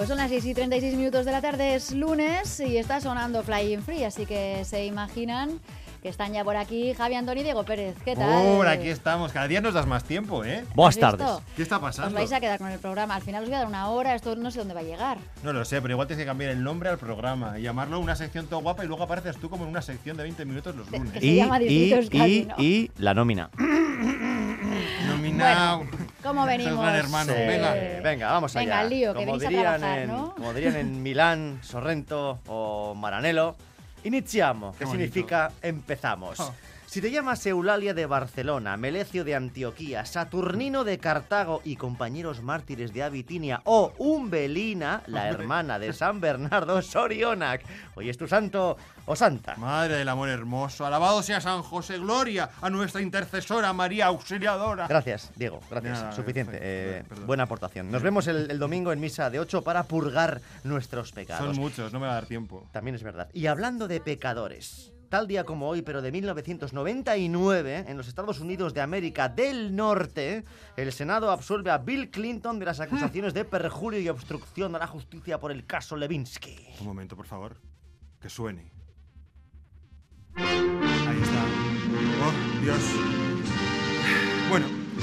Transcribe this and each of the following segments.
Pues son las 6 y 36 minutos de la tarde, es lunes y está sonando Flying Free, así que se imaginan que están ya por aquí Javi Antoni y Diego Pérez. ¿Qué tal? Por aquí estamos. Cada día nos das más tiempo, ¿eh? Buenas tardes. ¿Qué está Os pasando? vais a quedar con el programa. Al final os voy a dar una hora, esto no sé dónde va a llegar. No lo sé, pero igual tienes que cambiar el nombre al programa y llamarlo una sección todo guapa y luego apareces tú como en una sección de 20 minutos los lunes. que se Y, llama y, y, ¿no? y la nómina. Nominado. ¿Cómo venimos? Gran hermano. Venga. Venga, vamos Venga, allá. al lío, que como, a dirían trabajar, en, ¿no? como dirían en Milán, Sorrento o Maranello, iniziamo, que significa empezamos. Oh. Si te llamas Eulalia de Barcelona, Melecio de Antioquía, Saturnino de Cartago y compañeros mártires de Abitinia o Umbelina, la hermana de San Bernardo Sorionac, hoy es tu santo o santa. Madre del amor hermoso, alabado sea San José, gloria a nuestra intercesora María Auxiliadora. Gracias, Diego, gracias. Nada, Suficiente. eh, buena aportación. Nos vemos el, el domingo en misa de 8 para purgar nuestros pecados. Son muchos, no me va a dar tiempo. También es verdad. Y hablando de pecadores, tal día como hoy, pero de 1999, en los Estados Unidos de América del Norte, el Senado absuelve a Bill Clinton de las acusaciones de perjurio y obstrucción a la justicia por el caso Levinsky. Un momento, por favor. Que suene. Ahí está. Oh, Dios.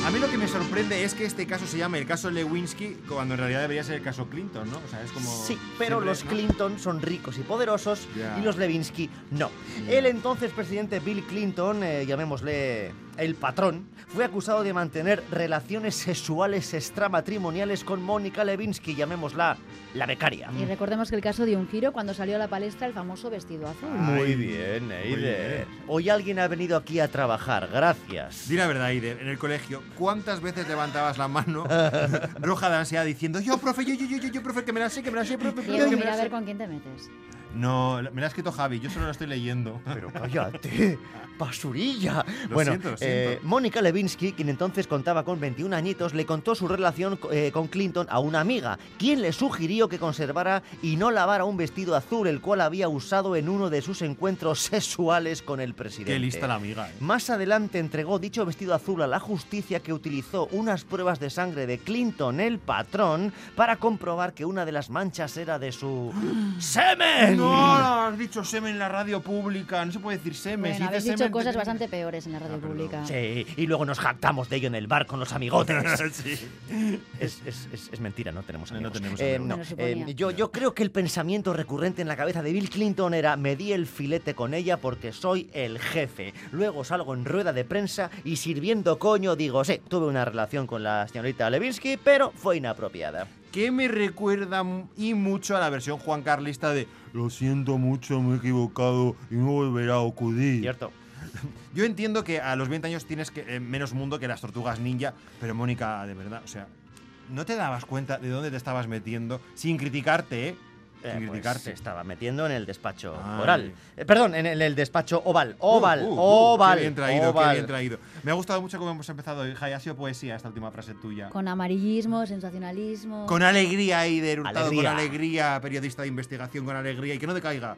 A mí lo que me sorprende es que este caso se llame el caso Lewinsky cuando en realidad debería ser el caso Clinton, ¿no? O sea, es como... Sí, pero los ¿no? Clinton son ricos y poderosos y los Levinsky no. El entonces presidente Bill Clinton, eh, llamémosle el patrón, fue acusado de mantener relaciones sexuales extramatrimoniales con Mónica Levinsky, llamémosla la becaria. Y recordemos que el caso dio un giro cuando salió a la palestra el famoso vestido azul. Muy bien, Eider. bien. Hoy alguien ha venido aquí a trabajar, gracias. Di la verdad, Aider, en el colegio, ¿cuántas veces levantabas la mano roja de ansiedad diciendo yo, profe, yo, yo, yo, yo, profe, que me la sé, que me la sé, profe, profe, Diego, que me mira la a sé? ver con quién te metes. No, me la ha escrito Javi, yo solo lo estoy leyendo. Pero cállate, basurilla. Lo bueno, siento, lo eh. Mónica Levinsky, quien entonces contaba con 21 añitos, le contó su relación eh, con Clinton a una amiga, quien le sugirió que conservara y no lavara un vestido azul, el cual había usado en uno de sus encuentros sexuales con el presidente. Qué lista la amiga, ¿eh? Más adelante entregó dicho vestido azul a la justicia que utilizó unas pruebas de sangre de Clinton, el patrón, para comprobar que una de las manchas era de su semen. No, no, has dicho semen en la radio pública, no se puede decir semen. si Bueno, habéis dices dicho semen, cosas bastante peores en la radio Ah, pública. Sí, y luego nos jactamos de ello en el bar con los amigotes. sí. es, es- es- es mentira, no tenemos No, no amigos. tenemos Eh, amigos. no, lo suponía. eh, yo, yo creo que el pensamiento recurrente en la cabeza de Bill Clinton era me di el filete con ella porque soy el jefe. Luego salgo en rueda de prensa y sirviendo coño digo, sí, tuve una relación con la señorita Levinsky, pero fue inapropiada. Que me recuerda y mucho a la versión Juan Carlista de Lo siento mucho, me he equivocado y no volverá a ocurrir. ¿Cierto? Yo entiendo que a los 20 años tienes que, eh, menos mundo que las tortugas ninja, pero Mónica, de verdad, o sea, ¿no te dabas cuenta de dónde te estabas metiendo sin criticarte, eh? Eh, pues estaba metiendo en el despacho Ay. oral. Eh, perdón, en el, el despacho oval. Oval, Uh, uh, uh, oval. Qué bien traído, oval. qué bien traído. Me ha gustado mucho cómo hemos empezado hoy. Ha sido poesía esta última frase tuya. Con amarillismo, sensacionalismo. Con alegría, Eider Hurtado, Alegría. con alegría, periodista de investigación, con alegría y que no decaiga.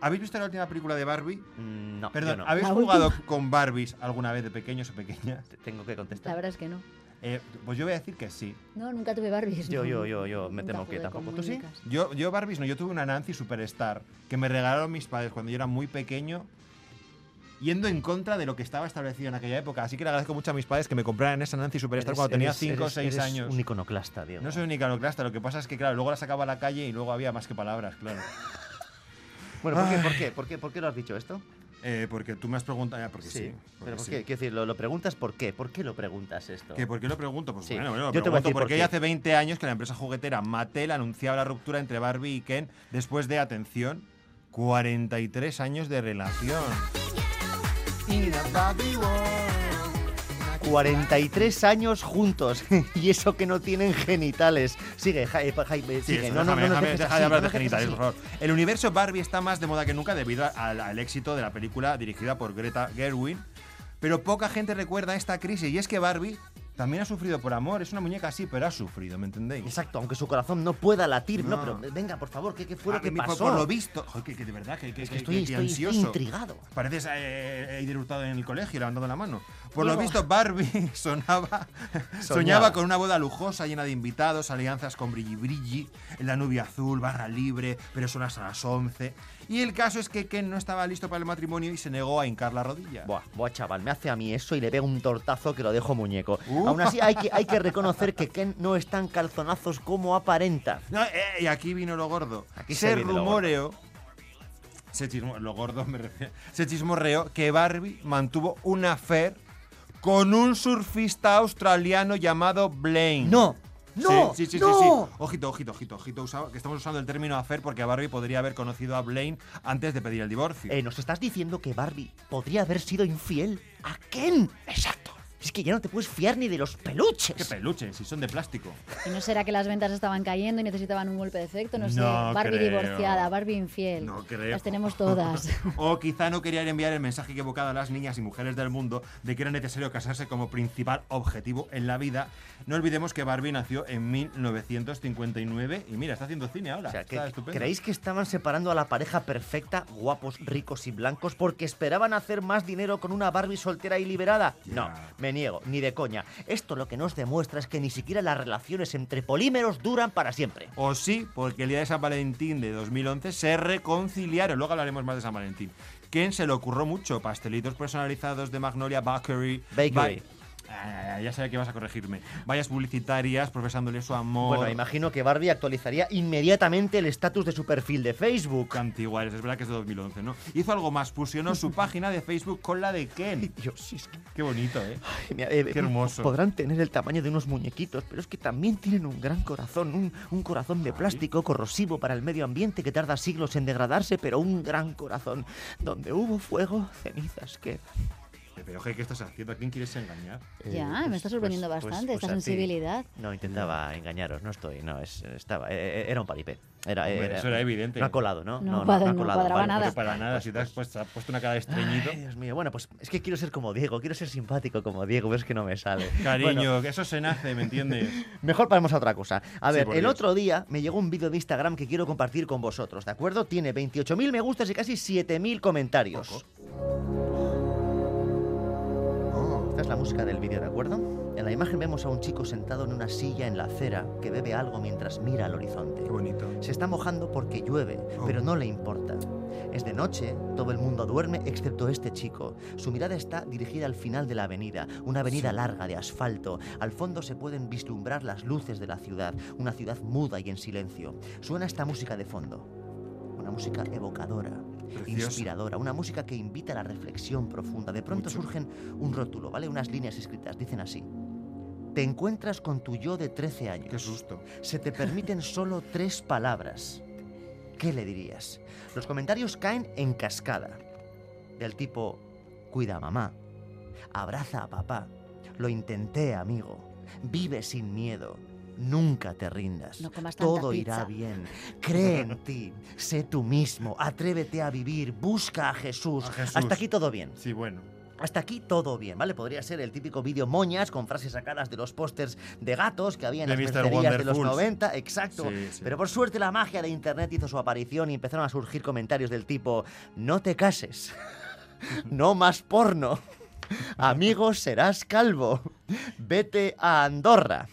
¿Habéis visto la última película de Barbie? Mm, No, Perdón, yo no. ¿habéis La jugado con Barbies alguna vez de pequeños o pequeñas? Te- Tengo que La contestar. verdad es que no. Eh, pues yo voy a decir que sí. No, nunca tuve Barbies. Yo, no. yo, yo, yo me Nunca temo que tampoco. ¿Tú sí? Yo, yo Barbies no, yo tuve una Nancy Superstar que me regalaron mis padres cuando yo era muy pequeño, yendo en contra de lo que estaba establecido en aquella época. Así que le agradezco mucho a mis padres que me compraran esa Nancy Superstar Eres- cuando tenía eres- 5 o eres- 6 eres años. un iconoclasta, Diego. No soy un iconoclasta, lo que pasa es que, claro, luego la sacaba a la calle y luego había más que palabras, claro. Bueno, ¿por qué, por, qué, por, qué, ¿por qué lo has dicho esto? Eh, porque tú me has preguntado, ya, porque sí. porque pero ¿por sí. qué? Quiero decir, lo, lo preguntas por qué. ¿Por qué lo preguntas esto? ¿Que ¿Por qué lo pregunto? Pues Sí, bueno, bueno, lo yo pregunto por porque qué. ya hace 20 años que la empresa juguetera Mattel anunciaba la ruptura entre Barbie y Ken después de, atención, 43 años de relación. 43 años juntos y eso que no tienen genitales. Sigue, Jaime, Jaime, Sí, sigue. eso, No, no, déjame, no, déjame- deja así, de hablar de genitales, por favor. El universo Barbie está más de moda que nunca debido al, al éxito de la película dirigida por Greta Gerwig. Pero poca gente recuerda esta crisis y es que Barbie también ha sufrido por amor. Es una muñeca así, pero ha sufrido, ¿me entendéis? Exacto, aunque su corazón no pueda latir. No, No. pero venga, por favor, ¿qué, qué fue lo que pasó? Por lo visto. Joder, que, que de verdad, que, que, es que estoy, estoy ansioso. intrigado. Pareces eh, Eider Hurtado en el colegio, levantando la mano. Por lo Diego. visto, Barbie sonaba, soñaba con una boda lujosa llena de invitados, alianzas con brilli brilli, la nubia azul, barra libre, pero son hasta las 11. Y el caso es que Ken no estaba listo para el matrimonio y se negó a hincar la rodilla. Buah, buah, chaval, me hace a mí eso y le pego un tortazo que lo dejo muñeco. Uh. Aún así, hay que, hay que reconocer que Ken no es tan calzonazos como aparenta. No, eh, y aquí vino lo gordo. Aquí se se rumoreó. Se chismo, lo gordo me refiero. Se chismorreó que Barbie mantuvo una affair con un surfista australiano llamado Blaine. ¡No! ¡No! Sí, sí, sí, ¡No! sí, sí. Ojito, ojito, ojito, ojito. que estamos usando el término affair porque Barbie podría haber conocido a Blaine antes de pedir el divorcio. Eh, ¿Nos estás diciendo que Barbie podría haber sido infiel a Ken? Exacto. Es que ya no te puedes fiar ni de los peluches. Qué peluche, si son de plástico. ¿Y no será que las ventas estaban cayendo y necesitaban un golpe de efecto? No sé. Barbie creo. divorciada, Barbie infiel. No creo. Las tenemos todas. O quizá no querían enviar el mensaje equivocado a las niñas y mujeres del mundo de que era necesario casarse como principal objetivo en la vida. No olvidemos que Barbie nació en 1959 y mira, está haciendo cine ahora. O sea, que- está estupendo. ¿creéis que estaban separando a la pareja perfecta, guapos, ricos y blancos, porque esperaban hacer más dinero con una Barbie soltera y liberada? No. Me niego, ni de coña. Esto lo que nos demuestra es que ni siquiera las relaciones entre polímeros duran para siempre. O sí, porque el día de San Valentín de 2011 se reconciliaron. Luego hablaremos más de San Valentín. Ken se le ocurrió mucho. Pastelitos personalizados de Magnolia Bakery. Bakery. Ah, ya sabía que vas a corregirme. Vallas publicitarias profesándole su amor. Bueno, imagino que Barbie actualizaría inmediatamente el estatus de su perfil de Facebook. Antiguales, es verdad que es de 2011, ¿no? Hizo algo más, fusionó su página de Facebook con la de Ken. Dios, es que- Qué bonito, ¿eh? Ay, mira, eh, Qué hermoso. Podrán tener el tamaño de unos muñequitos, pero es que también tienen un gran corazón, un, un corazón de plástico corrosivo para el medio ambiente que tarda siglos en degradarse, pero un gran corazón. Donde hubo fuego, cenizas quedan. Pero, ¿qué estás haciendo? ¿A quién quieres engañar? Ya, me está sorprendiendo bastante esta a ti. sensibilidad. No, intentaba engañaros, no estoy, no, es, estaba, eh, eh, era un paripé. Era, Hombre, era- eso era evidente. No ha colado, ¿no? No ha no colado. cuadraba vale, nada. No para nada, si te has puesto, has puesto una cara de estreñido. Ay, Dios mío, bueno, pues es que quiero ser como Diego, quiero ser simpático como Diego, pero es que no me sale. Cariño, Bueno, que eso se nace, ¿me entiendes? Mejor pasemos a otra cosa. A ver, el Dios. otro día me llegó un vídeo de Instagram que quiero compartir con vosotros, ¿de acuerdo? Tiene 28.000 me gustas y casi 7.000 comentarios. Poco. La música del vídeo, ¿de acuerdo? En la imagen vemos a un chico sentado en una silla en la acera que bebe algo mientras mira al horizonte. qué bonito. Se está mojando porque llueve, Oh. pero no le importa. Es de noche, todo el mundo duerme excepto este chico. Su mirada está dirigida al final de la avenida, una avenida Sí. larga de asfalto. Al fondo se pueden vislumbrar las luces de la ciudad, una ciudad muda y en silencio. Suena esta música de fondo, una música evocadora, Inspiradora, una música que invita a la reflexión profunda. De pronto Mucho. surgen un rótulo, ¿vale? Unas líneas escritas, dicen así. Te encuentras con tu yo de 13 años Qué susto. se te permiten solo tres palabras. ¿Qué le dirías? Los comentarios caen en cascada. Del tipo, cuida a mamá, abraza a papá, lo intenté amigo, vive sin miedo, nunca te rindas, No comas tanta todo irá pizza". bien, cree en ti, sé tú mismo, atrévete a vivir, busca a Jesús. A Jesús. Hasta aquí todo bien. Sí, bueno. Hasta aquí todo bien, ¿vale? Podría ser el típico vídeo moñas con frases sacadas de los pósters de gatos que había en De las mercerías de los Wonderfuls. 90, exacto. Sí, sí. Pero por suerte la magia de internet hizo su aparición y empezaron a surgir comentarios del tipo: No te cases, no más porno, amigos serás calvo, vete a Andorra,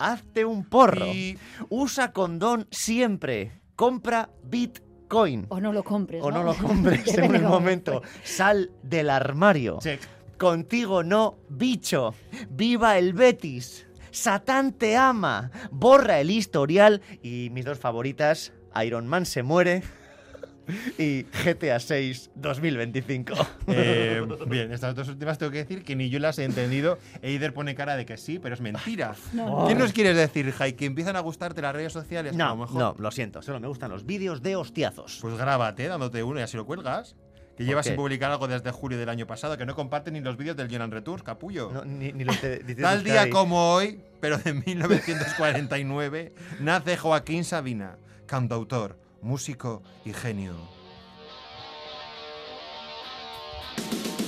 hazte un porro, Y- usa condón siempre, compra Bitcoin. O no lo compres. O no lo compres en cómo momento. Sal del armario. Check. Contigo no, bicho. Viva el Betis. Satán te ama. Borra el historial. Y mis dos favoritas, Iron Man se muere. Y GTA 6 2025. Eh, bien, estas dos últimas tengo que decir que ni yo las he entendido. Eider pone cara de que sí, pero es mentira. No. ¿Qué nos quieres decir, Jai? ¿Que empiezan a gustarte las redes sociales? a No, lo mejor. no, lo siento. Solo me gustan los vídeos de hostiazos. Pues grábate dándote uno y así lo cuelgas. Que llevas sin publicar algo desde julio del año pasado, que no comparten ni los vídeos del Jonan Retours, capullo. No, ni, ni los de- de- de Tal día como hoy, pero de 1949, nace Joaquín Sabina, cantautor, músico y genio.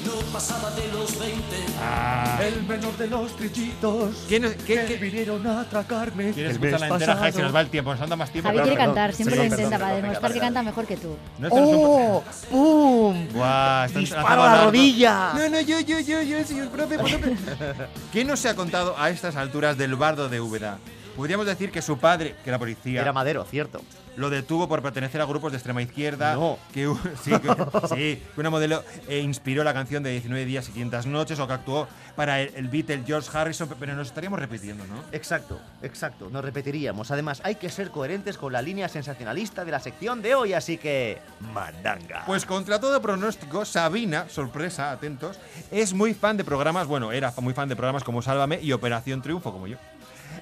No pasaba de los 20. Ah. El menor de los trillitos ¿Quién es- qué- que qué- vinieron a atracarme. ¿Quieres el mes escucharla entera, Javi? Se nos va el tiempo, nos anda más tiempo. Javi claro, quiere perdón. cantar, siempre perdón, lo intenta perdón, para perdón, demostrar que canta mejor que tú. No, ¡Oh! ¡Pum! Están ¡Disparo a la rodilla! No, no, yo, yo, yo, yo, señor profe, profe. ¿Qué no se ha contado a estas alturas del bardo de Úbeda? Podríamos decir que su padre, que era policía, Era madero, cierto. lo detuvo por pertenecer a grupos de extrema izquierda. No. Que, sí, que, sí, que una modelo eh, inspiró la canción de 19 días y 500 noches o que actuó para el, el Beatle George Harrison, pero nos estaríamos repitiendo, ¿no? Exacto, exacto. Nos repetiríamos. Además, hay que ser coherentes con la línea sensacionalista de la sección de hoy, así que. ¡Mandanga! Pues contra todo pronóstico, Sabina, sorpresa, atentos, es muy fan de programas, bueno, era muy fan de programas como Sálvame y Operación Triunfo, como yo.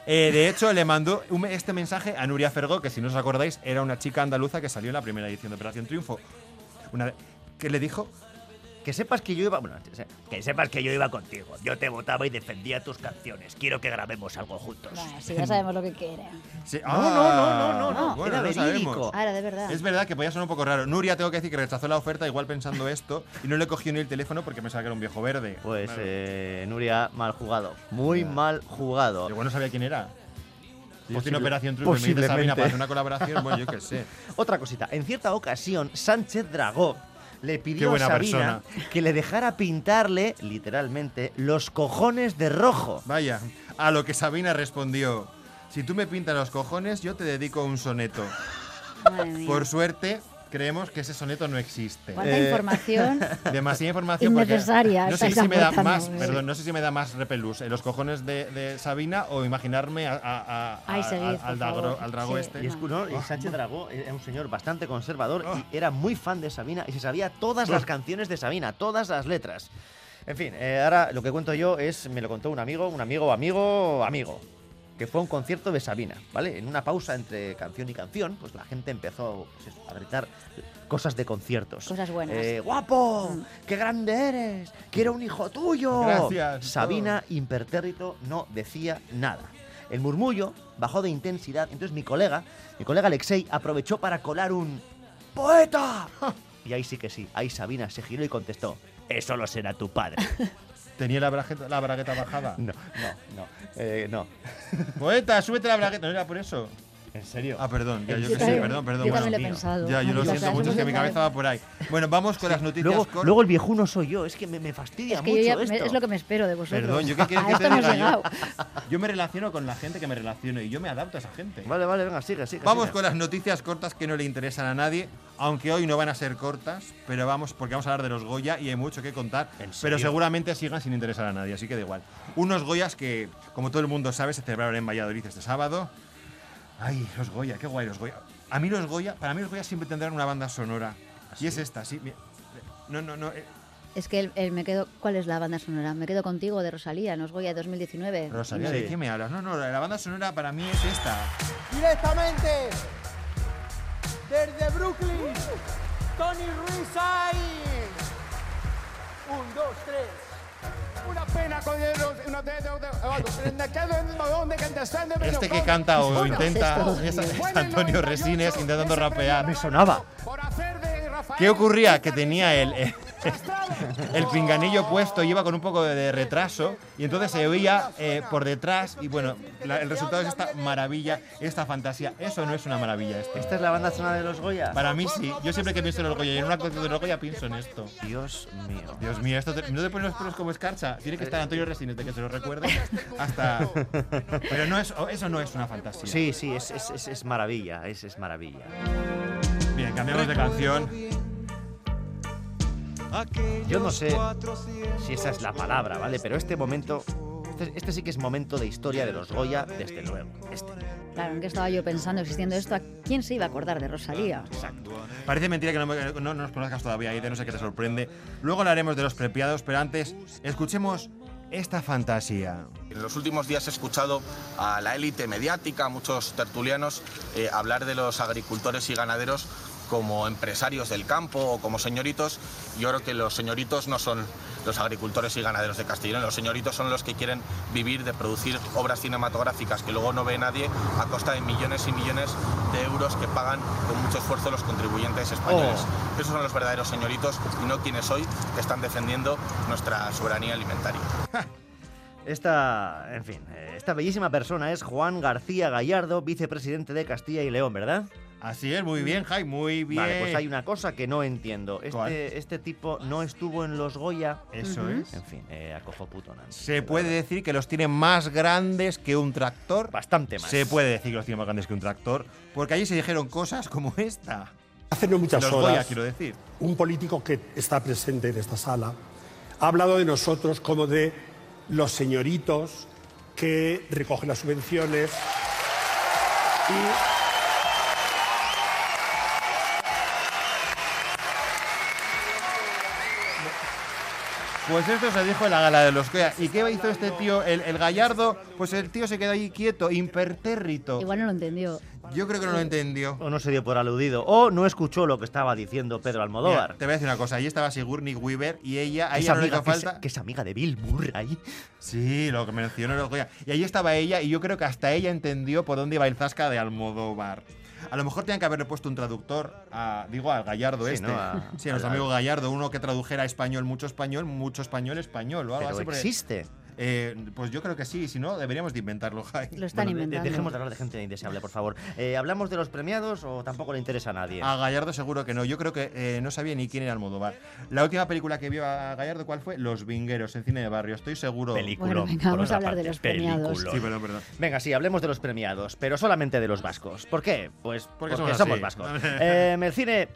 Eh, de hecho, le mandó un- este mensaje a Nuria Fergó, que si no os acordáis, era una chica andaluza que salió en la primera edición de Operación Triunfo. Una, ¿Qué le dijo? Que sepas que yo iba. Bueno, que sepas que yo iba contigo. Yo te votaba y defendía tus canciones. Quiero que grabemos algo juntos. Bueno, sí, ya sabemos lo que quiere. Sí, No, no, no, no, no, no, bueno, era verídico. sabemos. Ah, era de verdad. Es verdad que podía sonar un poco raro. Nuria, tengo que decir que rechazó la oferta igual pensando esto y no le cogió ni el teléfono porque pensaba que era un viejo verde. Pues, eh, Nuria, mal jugado. Muy mal jugado. Igual no sabía quién era. Yo en Posible- Operación Triunfo y me dice posiblemente. Sabina para hacer una colaboración, bueno, yo qué sé. Otra cosita. En cierta ocasión, Sánchez Dragó le pidió a Sabina que le dejara pintarle, literalmente, los cojones de rojo. Vaya, a lo que Sabina respondió, si tú me pintas los cojones, yo te dedico un soneto. Por suerte, creemos que ese soneto no existe. ¿Cuánta Eh, información? Demasiada información porque Innecesaria no sé si me da más, sí. perdón, no sé si me da más repelús, eh, los cojones de, de Sabina o imaginarme a- a- a- Ay, seguid, al, por al drago, favor. al drago Sí. este. Y, es, no, y Sánchez Dragó era un señor bastante conservador y era muy fan de Sabina y se sabía todas las canciones de Sabina, todas las letras. En fin, eh, ahora lo que cuento yo es, me lo contó un amigo, un amigo, amigo, amigo, que fue a un concierto de Sabina, ¿vale? En una pausa entre canción y canción, pues la gente empezó pues a gritar cosas de conciertos. Cosas buenas. Eh, ¡Guapo! Mm. ¡Qué grande eres! ¡Quiero un hijo tuyo! Gracias, Sabina, impertérrito, no decía nada. El murmullo bajó de intensidad, entonces mi colega, mi colega Alexei, aprovechó para colar un ¡Poeta! Y ahí sí que sí, ahí Sabina se giró y contestó, eso lo será tu padre. ¿Tenía la bragueta, la bragueta bajada? No, no, no, eh, no. Poeta, súbete la bragueta. ¿No era por eso? ¿En serio? Ah, perdón, ya, yo que sé, perdón, perdón. Yo bueno, también lo he pensado. Ya, yo lo siento mucho, es que mi cabeza va por ahí. Bueno, vamos con las noticias Luego, cortas. luego el viejuno soy yo, es que me, me fastidia Es que mucho ya- esto. es lo que me espero de vosotros. Perdón, ¿yo qué quieres que te diga? Yo, yo me relaciono con la gente que me relaciono y yo me adapto a esa gente. Vale, vale, venga, sigue, sigue. Vamos sigue. con las noticias cortas que no le interesan a nadie, aunque hoy no van a ser cortas, pero vamos porque vamos a hablar de los Goya y hay mucho que contar, ¿En pero seguramente sigan sin interesar a nadie, así que da igual. Unos Goyas que, como todo el mundo sabe, se celebraron en Valladolid este sábado. Ay, los Goya, qué guay los Goya. A mí los Goya, para mí los Goya siempre tendrán una banda sonora. Y es esta, sí. mira. No, no, no. eh, Es que el, el me quedo. ¿Cuál es la banda sonora? Me quedo contigo de Rosalía, nos Goya 2019. Rosalía. ¿de qué me hablas? No, no, la banda sonora para mí es esta. directamente desde Brooklyn, Tony Ruiz ahí. Un, dos, tres. Este que canta o intenta es Antonio Resines intentando rapear. Me sonaba. ¿Qué ocurría? Que tenía el, el, el pinganillo puesto, iba con un poco de retraso y entonces se oía eh, por detrás y bueno, la- el resultado es esta maravilla, esta fantasía. Eso no es una maravilla esto. ¿Esta es la banda sonora de los Goya? Para mí sí, yo siempre que pienso en los Goya y en una actuación de los Goya pienso en esto. Dios mío. Dios mío, esto te- no te pones los pelos como escarcha. Tiene que estar Antonio Resines de que se lo recuerde hasta. Pero no es, eso no es una fantasía. Sí, sí, es, es, es, es maravilla, es, es maravilla. Bien, cambiamos de canción. Yo no sé si esa es la palabra, ¿vale? Pero este momento, este, este sí que es momento de historia de los Goya, desde luego. Este. Claro, ¿en qué estaba yo pensando existiendo esto? ¿A quién se iba a acordar de Rosalía? Parece mentira que no, me- no nos conozcas todavía, Aide, no sé qué te sorprende. Luego hablaremos de los prepiados, pero antes escuchemos esta fantasía. En los últimos días he escuchado a la élite mediática, a muchos tertulianos, eh, hablar de los agricultores y ganaderos como empresarios del campo o como señoritos. Yo creo que los señoritos no son los agricultores y ganaderos de Castellón. Los señoritos son los que quieren vivir de producir obras cinematográficas que luego no ve nadie a costa de millones y millones de euros que pagan con mucho esfuerzo los contribuyentes españoles. Oh. Esos son los verdaderos señoritos y no quienes hoy que están defendiendo nuestra soberanía alimentaria. Esta, en fin, eh, esta bellísima persona es Juan García Gallardo, vicepresidente de Castilla y León, ¿verdad? Así es, muy bien, Jai, muy bien. Vale, pues hay una cosa que no entiendo. Este, este tipo no estuvo en los Goya. Eso es. En fin, eh, acojo puto Nancy. Se puede decir que los tiene más grandes que un tractor. Bastante más. Se puede decir que los tiene más grandes que un tractor. Porque allí se dijeron cosas como esta. Hace no muchas Los horas, Goya, quiero decir. un político que está presente en esta sala ha hablado de nosotros como de los señoritos que recogen las subvenciones y Pues esto se dijo en la gala de los Goya. ¿Y qué hizo este tío, el, el gallardo? Pues el tío se quedó ahí quieto, impertérrito. Igual no lo entendió. Yo creo que no lo entendió. O no se dio por aludido. O no escuchó lo que estaba diciendo Pedro Mira, Almodóvar. te voy a decir una cosa. Allí estaba Sigourney Weaver y ella, a Que es ella no le amiga- hizo que es- falta. que es amiga de Bill Murray. Sí, lo que mencionó los Goya. Y ahí estaba ella y yo creo que hasta ella entendió por dónde iba el zasca de Almodóvar. A lo mejor tenían que haberle puesto un traductor, a, digo, al Gallardo Sí, este. ¿no? A- sí, a nuestro amigo Gallardo, uno que tradujera español, mucho español, mucho español, español o algo Pero así. porque- existe. Eh, pues yo creo que sí, si no, deberíamos de inventarlo, Jai. Lo están Bueno, de- inventando. dejemos de hablar de gente indeseable, por favor. Eh, ¿Hablamos de los premiados o tampoco le interesa a nadie? A Gallardo seguro que no. Yo creo que eh, no sabía ni quién era Almodóvar. La última película que vio a Gallardo, ¿cuál fue? Los Vingueros, en cine de barrio. Estoy seguro. Película. Bueno, venga, vamos a hablar de los premiados. Sí, perdón. Venga, sí, hablemos de los premiados, pero solamente de los vascos. ¿Por qué? Pues porque, somos somos, vascos. Eh, el cine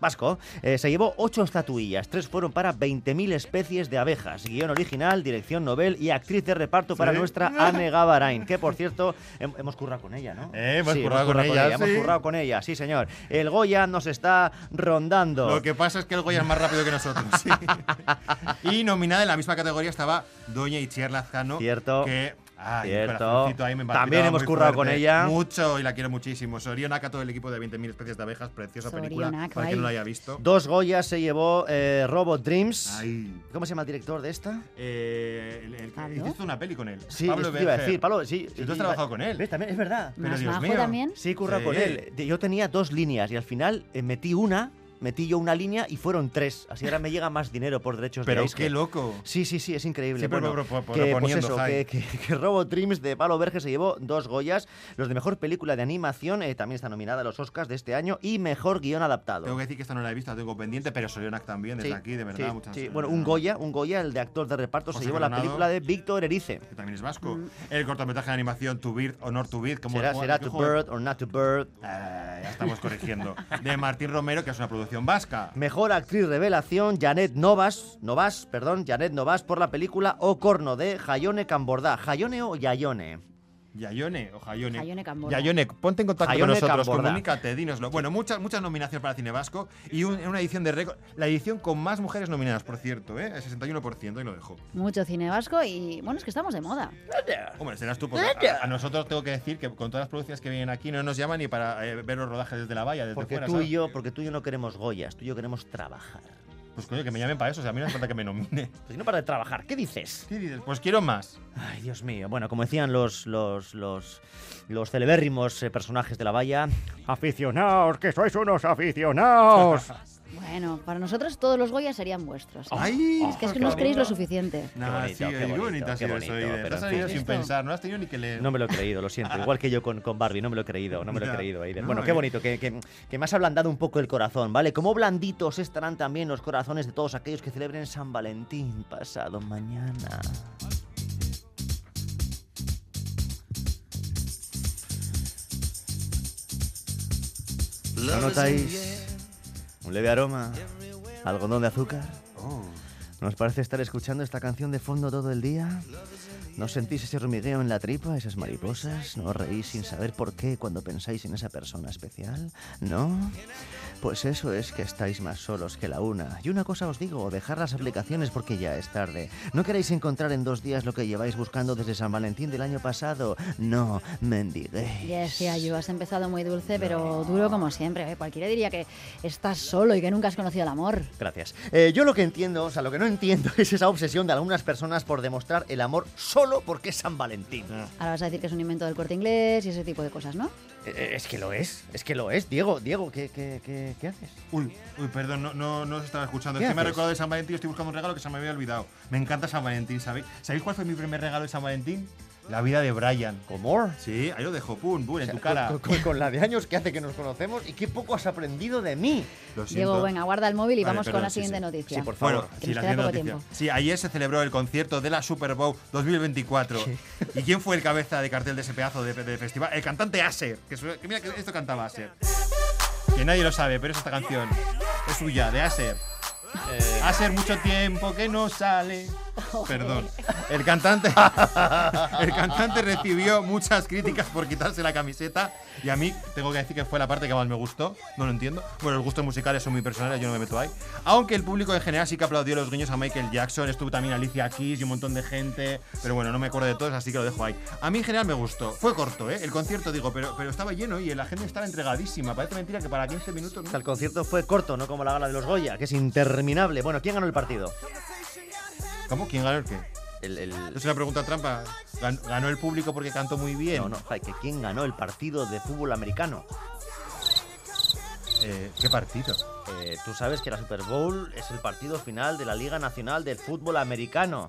vasco eh, se llevó ocho estatuillas, tres fueron para 20.000 especies de abejas, guion original, dirección novel y actriz de reparto para Sí. nuestra Anne Gavarain, que por cierto hem- hemos currado con ella, ¿no? Eh, hemos Sí, currado con ella, Hemos sí. currado con ella, sí señor. El Goya nos está rondando. Lo que pasa es que el Goya es más rápido que nosotros. y nominada en la misma categoría estaba Doña Itziar Lazcano. Cierto. Que, ay, Cierto. ahí me También hemos currado con fuerte. ella. Mucho y la quiero muchísimo. Sorionaka, todo el equipo de 20.000 especies de abejas. Preciosa película. Para quien no la ay. haya visto. Dos Goyas se llevó eh, Robot Dreams. Ay. ¿Cómo se llama el director de esta? Eh, el, el- ¿Pablo? hiciste una peli con él. Sí, Pablo iba a decir, Pablo, sí. Si tú has y- trabajado con él. ¿Ves? También, es verdad. Pero ¿Más Dios mío. también? Sí, curra Sí. con él. Yo tenía dos líneas y al final eh, metí una, metí yo una línea y fueron tres. Así ahora me llega más dinero por derechos Pero de Eisge. qué loco. Sí, sí, sí, es increíble. Siempre bueno, pro- que, pues eso, que, que, que Robot Dreams de Pablo Berger se llevó dos Goyas, los de Mejor Película de Animación, eh, también está nominada a los Oscars de este año, y Mejor Guión Adaptado. Tengo que decir que esta no la he visto, la tengo pendiente, pero Sorionak también, desde Sí, aquí, de verdad. sí, muchas sí. Bueno, un Goya, un Goya, el de actor de reparto, se llevó la película de Víctor Erice. que también es vasco. El cortometraje de animación To Bird o Not To Bird, como Será, será ¿qué to bird or not to bird. Eh, ya estamos corrigiendo. De Martín Romero, que es una producción Mejor actriz revelación, Janet Novas, Novas, perdón, Janet Novas por la película O Corno de Jayone Cambordá. ¿Jayone o Yayone? Yayone o Jayone. Jayone. Yayone, ponte en contacto Jayone con nosotros, Cambordá. comunícate, dínoslo. Bueno, muchas, muchas nominaciones para cine vasco y un- una edición de récord. La edición con más mujeres nominadas, por cierto, ¿eh? El 61%, y lo dejo. Mucho cine vasco y bueno, es que estamos de moda. Hombre, serás tú, porque a, a nosotros tengo que decir que con todas las producciones que vienen aquí no nos llaman ni para eh, ver los rodajes desde la valla, desde Porque fuera. tú ¿sabes? y yo, porque tú y yo no queremos Goyas, tú y yo queremos trabajar. Pues coño, que me llamen para eso, o sea, a mí no hace falta que me nomine. Pues no para de trabajar, ¿qué dices? ¿Qué dices? Pues quiero más. Ay, Dios mío. Bueno, como decían los los los los celebérrimos eh, personajes de la valla, aficionados, que sois unos aficionados. Bueno, para nosotros todos los Goya serían vuestros. ¿eh? ¡Ay! es que es que no os creéis lo suficiente. Nah, bonito, sí, qué qué bonito, qué sido bonito, pero Te has salido sin pensar, no has tenido ni que leer. No me lo he creído, lo siento. Igual que yo con, con Barbie, no me lo he creído, no me lo he creído. Aiden. Bueno, eh. qué bonito, que, que, que me has ablandado un poco el corazón, ¿vale? Cómo blanditos estarán también los corazones de todos aquellos que celebren San Valentín pasado mañana. ¿No notáis un leve aroma? ¿Algodón de azúcar? Oh. ¿Nos parece estar escuchando esta canción de fondo todo el día? ¿No sentís ese hormigueo en la tripa, esas mariposas? ¿No reís sin saber por qué cuando pensáis en esa persona especial? ¿No? Pues eso es que estáis más solos que la una. Y una cosa os digo, dejar las aplicaciones porque ya es tarde. ¿No queréis encontrar en dos días lo que lleváis buscando desde San Valentín del año pasado? No, mendiguéis. Ya decía yo, has empezado muy dulce, pero duro como siempre. ¿eh? Cualquiera diría que estás solo y que nunca has conocido el amor. Gracias. Eh, yo lo que entiendo, o sea, lo que no entiendo es esa obsesión de algunas personas por demostrar el amor solo porque es San Valentín. Ahora vas a decir que es un invento del corte inglés y ese tipo de cosas, ¿no? Eh, es que lo es, es que lo es. Diego, Diego, ¿qué, qué, qué, qué haces? Uy, uy, perdón, no, no, no os estaba escuchando. ¿Qué Es que me he recordado de San Valentín, estoy buscando un regalo que se me había olvidado. Me encanta San Valentín, ¿sabéis? ¿Sabéis cuál fue mi primer regalo de San Valentín? La vida de Brian. ¿Cómo? Sí, ahí lo dejo, pum, pum, en O sea, tu cara. Con, con- con la de años que hace que nos conocemos y qué poco has aprendido de mí. Lo siento. Diego, venga, guarda el móvil y Vale, vamos con perdón, la sí, siguiente sí. noticia. Sí, por favor. Bueno, Que sí, nos la queda siguiente poco noticia. tiempo. Sí, ayer se celebró el concierto de la Super Bowl 2024. ¿Y quién fue el cabeza de cartel de ese pedazo de, de festival? El cantante Aser. Que, su- que mira que esto cantaba Aser. Que nadie lo sabe, pero es esta canción. Es suya, de Aser. Eh, Aser mucho tiempo que no sale. Perdón. El cantante, el cantante recibió muchas críticas por quitarse la camiseta y a mí tengo que decir que fue la parte que más me gustó. No lo entiendo. Bueno, los gustos musicales son muy personales, yo no me meto ahí. Aunque el público en general sí que aplaudió los guiños a Michael Jackson, estuvo también Alicia Keys y un montón de gente, pero bueno, no me acuerdo de todos, así que lo dejo ahí. A mí en general me gustó. Fue corto, ¿eh? El concierto digo, pero, pero estaba lleno y la gente estaba entregadísima. Parece mentira que para 15 minutos... o sea, el concierto fue corto, no como la gala de los Goya, que es interminable. Bueno, ¿quién ganó el partido? ¿Cómo? ¿Quién ganó el qué? El, el- Es una pregunta trampa. Gan- ¿Ganó el público porque cantó muy bien? No, no, que quién ganó el partido de fútbol americano. Eh, ¿Qué partido? Eh, Tú sabes que la Super Bowl es el partido final de la Liga Nacional del Fútbol Americano.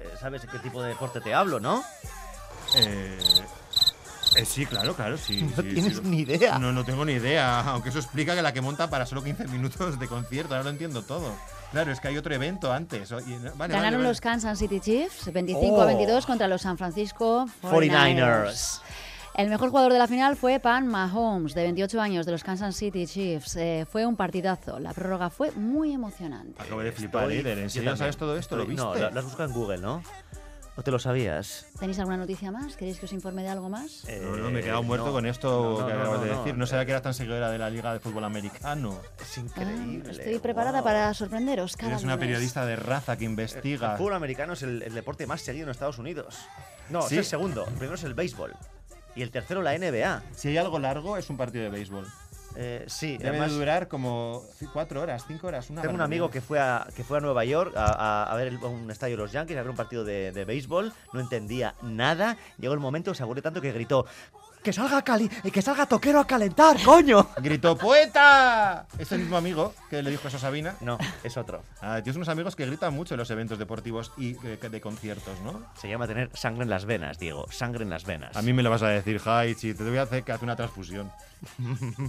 Eh, ¿Sabes de qué tipo de deporte te hablo, no? Eh, eh, sí, claro, claro, sí. No sí, tienes sí. ni idea. No, no tengo ni idea. Aunque eso explica que la que monta para solo 15 minutos de concierto. Ahora lo entiendo todo. Claro, es que hay otro evento antes. Vale, vale, Ganaron vale. los Kansas City Chiefs 25 Oh. a 22 contra los San Francisco 49ers. El mejor jugador de la final fue Pan Mahomes, de 28 años, de los Kansas City Chiefs. Eh, fue un partidazo. La prórroga fue muy emocionante. Acabo de flipar, Eider. ¿En serio sabes todo esto? ¿Lo Estoy- viste? No, lo, lo has buscado en Google, ¿no? ¿No te lo sabías? ¿Tenéis alguna noticia más? ¿Queréis que os informe de algo más? No, no, me he Eh, quedado muerto no. con esto No, que no, acabas no, de no. decir. No sabía que eras tan seguidora de la Liga de Fútbol Americano. Es Ah, increíble. estoy preparada wow. para sorprenderos cada Eres una lunes. periodista de raza que El investiga. fútbol americano es el, el deporte más seguido en Estados Unidos. No, ¿Sí? es el segundo. El primero es el béisbol. Y el tercero la NBA. Si hay algo largo, es un partido de béisbol. Eh, sí, Debe además durar como cuatro horas, cinco horas. Una tengo un amigo que fue a, que fue a Nueva York a, a- a ver el- un estadio de los Yankees, a ver un partido de, de béisbol. No entendía nada. Llegó el momento, se aburrió tanto que gritó: ¡Que salga, Cali que salga Toquero a calentar, coño! Gritó ¡Poeta! Es el mismo amigo que le dijo eso a Sabina. No, es otro. Ah, tienes unos amigos que gritan mucho en los eventos deportivos y eh, de conciertos, ¿no? Se llama tener sangre en las venas, Diego. Sangre en las venas. A mí me lo vas a decir, Haichi, te voy a hacer que hace una transfusión.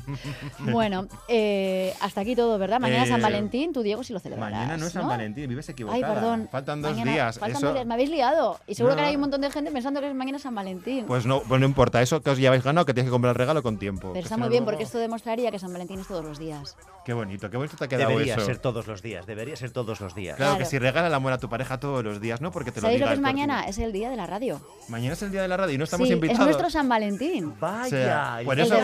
Bueno, eh, hasta aquí todo, ¿verdad? Mañana Eh, San Valentín, tú Diego sí lo celebrarás. Mañana no es San ¿no? Valentín, vives Ay, equivocada. perdón. Faltan dos Mañana- días. faltan eso- dos días. Me habéis liado. Y seguro que No. hay un montón de gente pensando que es mañana San Valentín. Pues no, pues no importa, eso que os lleváis ganado, que tienes que comprar el regalo con tiempo. Pero está muy bien, porque esto demostraría que San Valentín es todos los días. Qué bonito, qué bonito te ha quedado Debería eso. ser todos los días, debería ser todos los días. Claro, Claro. que si regala el amor a tu pareja todos los días, no porque te lo ¿Sabéis diga lo que es mañana? Es el día de la radio. Mañana es el día de la radio y no estamos sí, invitados. es nuestro San Valentín. Vaya, O sea, por eso-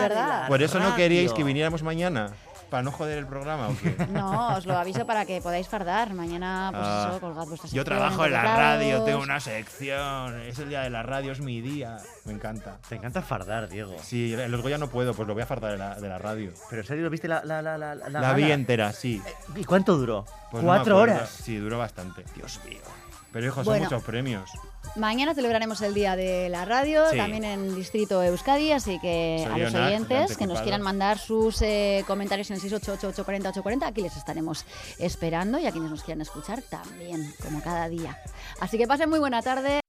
Por eso no queríais que viniéramos mañana. Para no joder el programa, ¿o qué? No, os lo aviso para que podáis fardar. Mañana, pues Ah, eso, colgad vuestras Yo trabajo en la radio, tengo una sección. Es el día de la radio, es mi día. Me encanta. Te encanta fardar, Diego. Sí, en los Goya no puedo, pues lo voy a fardar de la, de la radio. Pero en serio, ¿viste la, la, la, la, la La vi entera, sí. ¿Y cuánto duró? Pues ¿Cuatro horas? Sí, duró bastante. Dios mío. Pero hijo, son Bueno. muchos premios. Mañana celebraremos el Día de la Radio, Sí. también en Distrito Euskadi, así que Soy a los Leonard, oyentes que nos quieran mandar sus eh, comentarios en el 688-840-840, aquí les estaremos esperando y a quienes nos quieran escuchar también, como cada día. Así que pasen muy buena tarde.